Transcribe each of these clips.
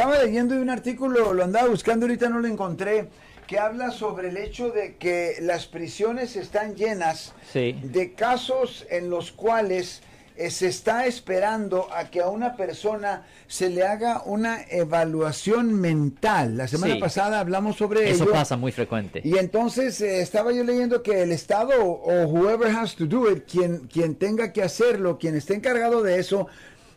estaba leyendo un artículo, lo andaba buscando, ahorita no lo encontré, que habla sobre el hecho de que las prisiones están llenas de casos en los cuales eh, se está esperando a que a una persona se le haga una evaluación mental. La semana pasada hablamos sobre eso. Eso pasa muy frecuente. Y entonces eh, estaba yo leyendo que el Estado o whoever has to do it, quien, quien tenga que hacerlo, quien esté encargado de eso,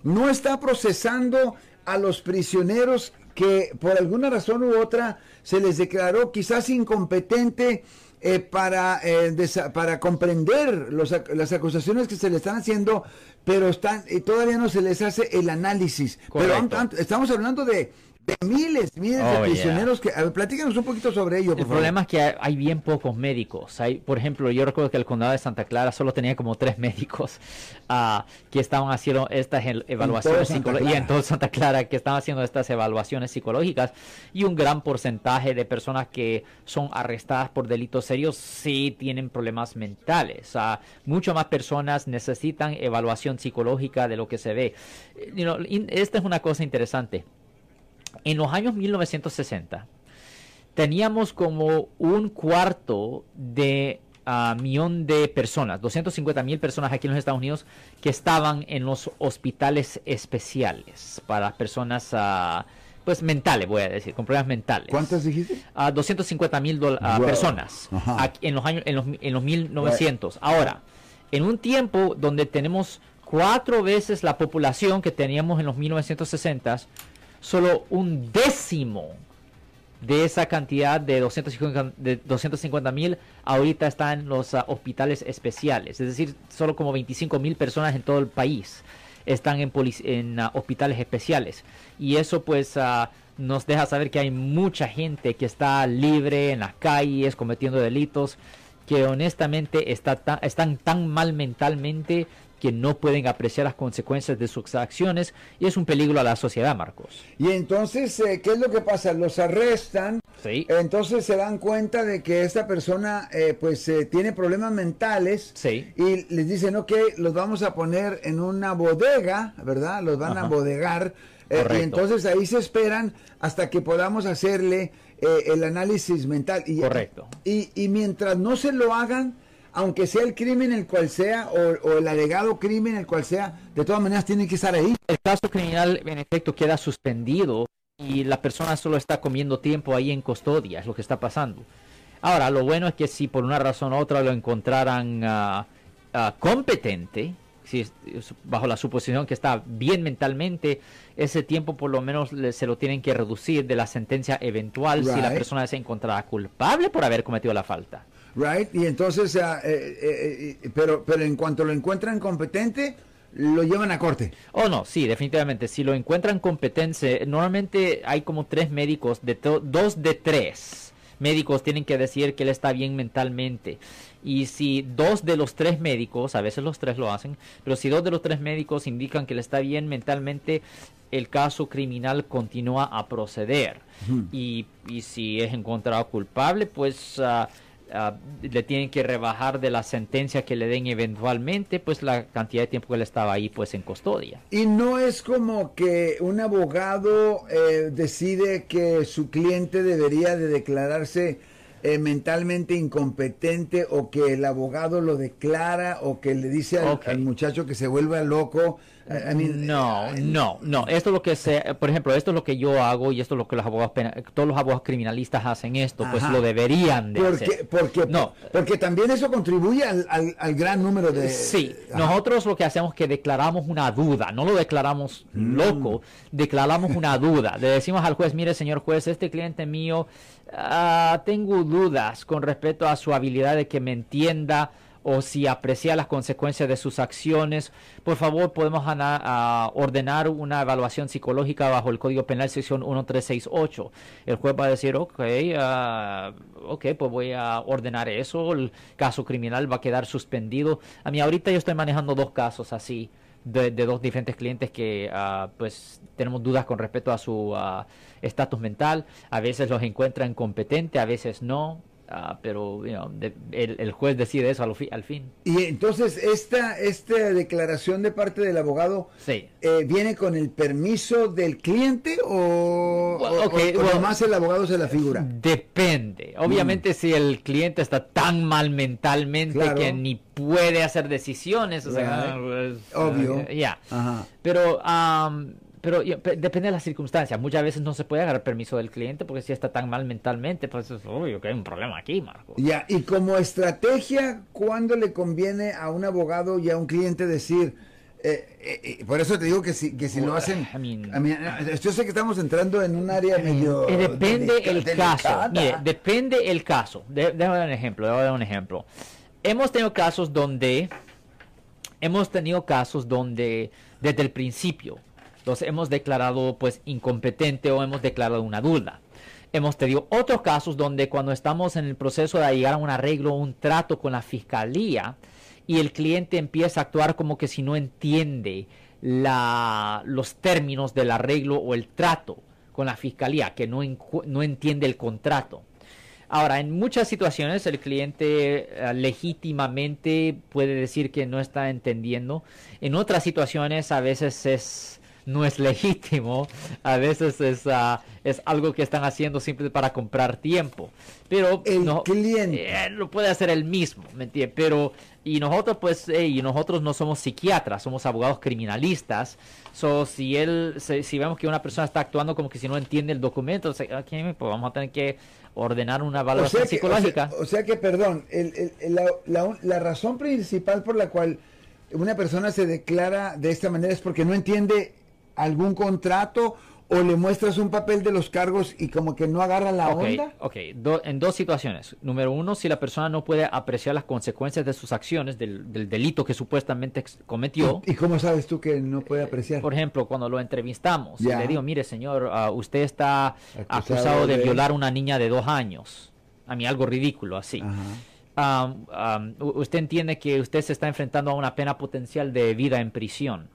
no está procesando a los prisioneros que por alguna razón u otra se les declaró quizás incompetente eh, para, eh, para comprender las acusaciones que se le están haciendo, pero están todavía no se les hace el análisis. Pero estamos hablando de de miles, miles de oh, prisioneros que... platícanos un poquito sobre ello, El problema es que hay, bien pocos médicos. Hay, por ejemplo, yo recuerdo que el condado de Santa Clara solo tenía como tres médicos uh, que estaban haciendo estas evaluaciones psicológicas. Y en todo Santa Clara que estaban haciendo estas evaluaciones psicológicas. Y un gran porcentaje de personas que son arrestadas por delitos serios sí tienen problemas mentales. Uh, muchas más personas necesitan evaluación psicológica de lo que se ve. esta es una cosa interesante en los años 1960 teníamos como un cuarto de uh, millón de personas, 250 mil personas aquí en los Estados Unidos que estaban en los hospitales especiales para personas uh, pues mentales, voy a decir, con problemas mentales. ¿Cuántas dijiste? Uh, 250 mil personas en los años en los, en los 1900. Ahora, en un tiempo donde tenemos cuatro veces la población que teníamos en los 1960 solo un décimo de esa cantidad de 250 mil ahorita están en los ah, hospitales especiales. Es decir, solo como 25 mil personas en todo el país están en, en ah, hospitales especiales. Y eso pues ah, nos deja saber que hay mucha gente que está libre en las calles cometiendo delitos que honestamente está están tan mal mentalmente que no pueden apreciar las consecuencias de sus acciones y es un peligro a la sociedad, Marcos. Y entonces, eh, ¿qué es lo que pasa? Los arrestan, sí. entonces se dan cuenta de que esta persona eh, pues eh, tiene problemas mentales sí. y les dicen, ok, los vamos a poner en una bodega, ¿verdad? Los van a bodegar. y entonces ahí se esperan hasta que podamos hacerle el análisis mental. Y, Correcto. Y, y mientras no se lo hagan, aunque sea el crimen el cual sea o, el alegado crimen el cual sea, de todas maneras tiene que estar ahí. El caso criminal en efecto queda suspendido y la persona solo está comiendo tiempo ahí en custodia, es lo que está pasando. Ahora, lo bueno es que si por una razón u otra lo encontraran ah, competente, si bajo la suposición que está bien mentalmente, ese tiempo por lo menos se lo tienen que reducir de la sentencia eventual si la persona es encontrada culpable por haber cometido la falta right? Y entonces, eh, eh, eh, pero, pero en cuanto lo encuentran competente, lo llevan a corte. Oh, no, sí, definitivamente. Si lo encuentran competente, normalmente hay como tres médicos, de dos de tres médicos tienen que decir que él está bien mentalmente. Y si dos de los tres médicos, a veces los tres lo hacen, pero si dos de los tres médicos indican que él está bien mentalmente, el caso criminal continúa a proceder. y, y, si es encontrado culpable, pues... Uh, Ah, le tienen que rebajar de la sentencia que le den eventualmente, pues la cantidad de tiempo que él estaba ahí, pues en custodia. Y no es como que un abogado eh, decide que su cliente debería de declararse eh, mentalmente incompetente o que el abogado lo declara o que le dice al, muchacho que se vuelva loco. no, no, no. Esto es lo que se, por ejemplo, esto es lo que yo hago y esto es lo que los abogados, todos los abogados criminalistas hacen esto, pues lo deberían de hacer. Porque, no, porque también eso contribuye al, al, gran número de. Sí, nosotros lo que hacemos es que declaramos una duda, no lo declaramos mm. loco, declaramos una duda. Le decimos al juez, mire, señor juez, este cliente mío Ah, tengo dudas con respecto a su habilidad de que me entienda o si aprecia las consecuencias de sus acciones. Por favor, podemos ordenar una evaluación psicológica bajo el Código Penal sección 1368. El juez va a decir, ok, uh, ok, pues voy a ordenar eso. El caso criminal va a quedar suspendido. A mí ahorita yo estoy manejando dos casos así. De, dos diferentes clientes que ah, pues tenemos dudas con respecto a su estatus mental, a veces los encuentran competentes, a veces no. Ah, pero el, juez decide eso al, fin. Y entonces esta, esta declaración de parte del abogado eh, viene con el permiso del cliente o, o, más el abogado se la figura. Depende. Obviamente mm. si el cliente está tan mal mentalmente que ni puede hacer decisiones, o sea, pues, obvio. ya. Pero pero depende de las circunstancias. Muchas veces no se puede agarrar permiso del cliente porque si está tan mal mentalmente, pues es obvio que hay un problema aquí, Marco. Ya, y como estrategia, ¿cuándo le conviene a un abogado y a un cliente decir, eh, eh, eh, por eso te digo que si, que si lo hacen. yo sé que estamos entrando en un área medio. depende el caso. Mire, depende el caso. déjame dar un ejemplo. Déjame dar un ejemplo. Hemos tenido casos donde. Hemos tenido casos donde desde el principio los hemos declarado pues incompetente o hemos declarado una duda. Hemos tenido otros casos donde cuando estamos en el proceso de llegar a un arreglo o un trato con la fiscalía y el cliente empieza a actuar como que si no entiende la, los términos del arreglo o el trato con la fiscalía, que no, no entiende el contrato. Ahora, en muchas situaciones el cliente eh, legítimamente puede decir que no está entendiendo. En otras situaciones a veces es no es legítimo, a veces es, uh, es algo que están haciendo simplemente para comprar tiempo. Pero el no, cliente eh, lo puede hacer él mismo, ¿me entiendes? Pero y nosotros pues y nosotros no somos psiquiatras, somos abogados criminalistas. So, si él si, vemos que una persona está actuando como que si no entiende el documento, pues vamos a tener que ordenar una valoración psicológica. O sea, que, perdón, la, la, la razón principal por la cual una persona se declara de esta manera es porque no entiende algún contrato o le muestras un papel de los cargos y como que no agarra la onda? Ok, en dos situaciones. Número uno, si la persona no puede apreciar las consecuencias de sus acciones, del, delito que supuestamente cometió. ¿Y, cómo sabes tú que no puede apreciar? Por ejemplo, cuando lo entrevistamos, le digo, mire señor, ah, usted está acusado, de, violar a una niña de dos años. A mí algo ridículo así. usted entiende que usted se está enfrentando a una pena potencial de vida en prisión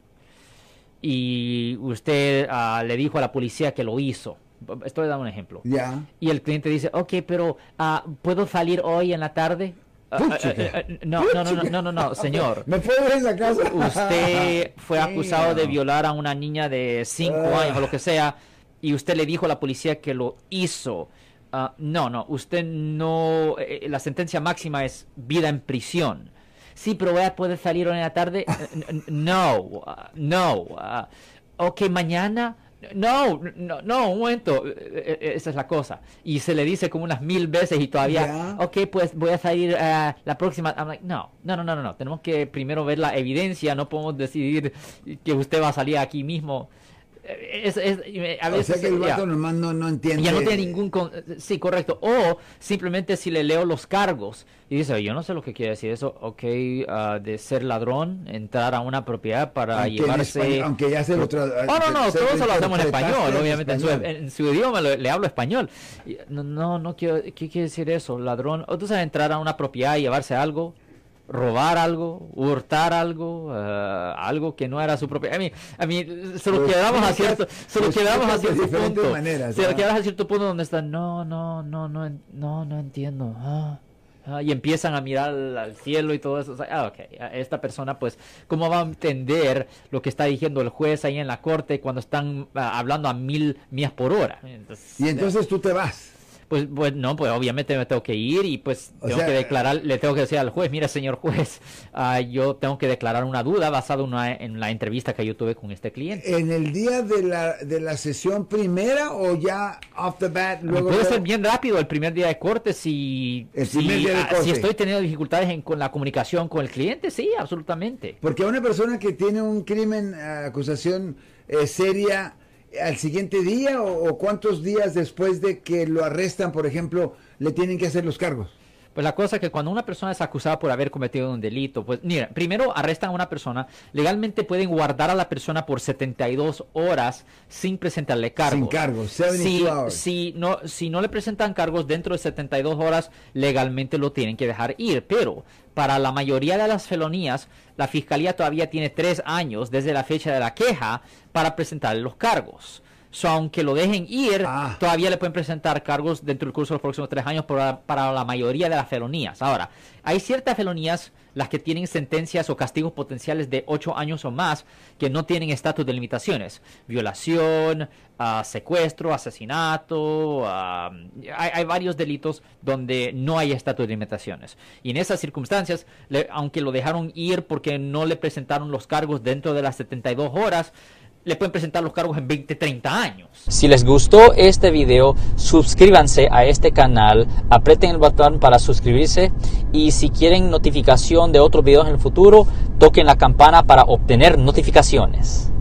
y usted ah, le dijo a la policía que lo hizo. Estoy dando un ejemplo. Ya. Y el cliente dice, ok, pero uh, ¿puedo salir hoy en la tarde? Ah, no, no, no, no, no, no, señor. ¿Me puedo ir la casa? Usted fue acusado de violar a una niña de 5 años o lo que sea y usted le dijo a la policía que lo hizo. no, no, usted no, eh, la sentencia máxima es vida en prisión sí, pero voy a poder salir hoy en la tarde. No, uh, no. Uh, ok, mañana. No, no, no, un momento, e, e, e, esa es la cosa. Y se le dice como unas mil veces y todavía, ok, pues voy a salir uh, la próxima. I'm like, no, no, no, no, no, tenemos que primero ver la evidencia, no podemos decidir que usted va a salir aquí mismo. Es, a veces, o sea que el vato nomás no, no, entiende. Ya no tiene ningún... sí, correcto. O simplemente si le leo los cargos y dice, yo no sé lo que quiere decir eso, ok, uh, de ser ladrón, entrar a una propiedad para llevarse... aunque ya se otro... Oh, no, no, todo eso lo hacemos en español, obviamente. En, su, idioma le hablo español. No, no, no quiero... ¿Qué quiere decir eso? Ladrón. O tú sabes entrar a una propiedad y llevarse algo robar algo, hurtar algo, uh, algo que no era su propio. A mí, a mí se lo quedamos a cierto, se lo quedamos a cierto punto. Maneras, se lo quedamos a cierto punto donde están, no, no, no, no, no, no entiendo. Ah, ah, y empiezan a mirar al, cielo y todo eso. ah, ok, esta persona, pues, ¿cómo va a entender lo que está diciendo el juez ahí en la corte cuando están ah, hablando a mil millas por hora? y entonces tú te vas pues, pues no, pues obviamente me tengo que ir y pues tengo que declarar, le tengo que decir al juez, mira señor juez, uh, yo tengo que declarar una duda basada una, en la entrevista que yo tuve con este cliente. ¿En el día de la, de la sesión primera o ya off the bat? Luego Puede ser bien rápido el primer día de corte si, si, ah, si estoy teniendo dificultades en, con la comunicación con el cliente, sí, absolutamente. Porque una persona que tiene un crimen, acusación eh, seria, al siguiente día o, cuántos días después de que lo arrestan, por ejemplo, le tienen que hacer los cargos? Pues la cosa es que cuando una persona es acusada por haber cometido un delito, pues mira, primero arrestan a una persona, legalmente pueden guardar a la persona por 72 horas sin presentarle cargos. Sin cargos, 72 si, Si no, si no le presentan cargos dentro de 72 horas, legalmente lo tienen que dejar ir. Pero para la mayoría de las felonías, la fiscalía todavía tiene tres años desde la fecha de la queja para presentarle los cargos. So, aunque lo dejen ir, Ah. todavía le pueden presentar cargos dentro del curso de los próximos tres años para, para la mayoría de las felonías. Ahora, hay ciertas felonías, las que tienen sentencias o castigos potenciales de ocho años o más, que no tienen estatus de limitaciones. Violación, ah, secuestro, asesinato, ah, hay, hay varios delitos donde no hay estatus de limitaciones. Y en esas circunstancias, le- aunque lo dejaron ir porque no le presentaron los cargos dentro de las 72 horas, le pueden presentar los cargos en 20, 30 años. Si les gustó este video, suscríbanse a este canal, aprieten el botón para suscribirse y si quieren notificación de otros videos en el futuro, toquen la campana para obtener notificaciones.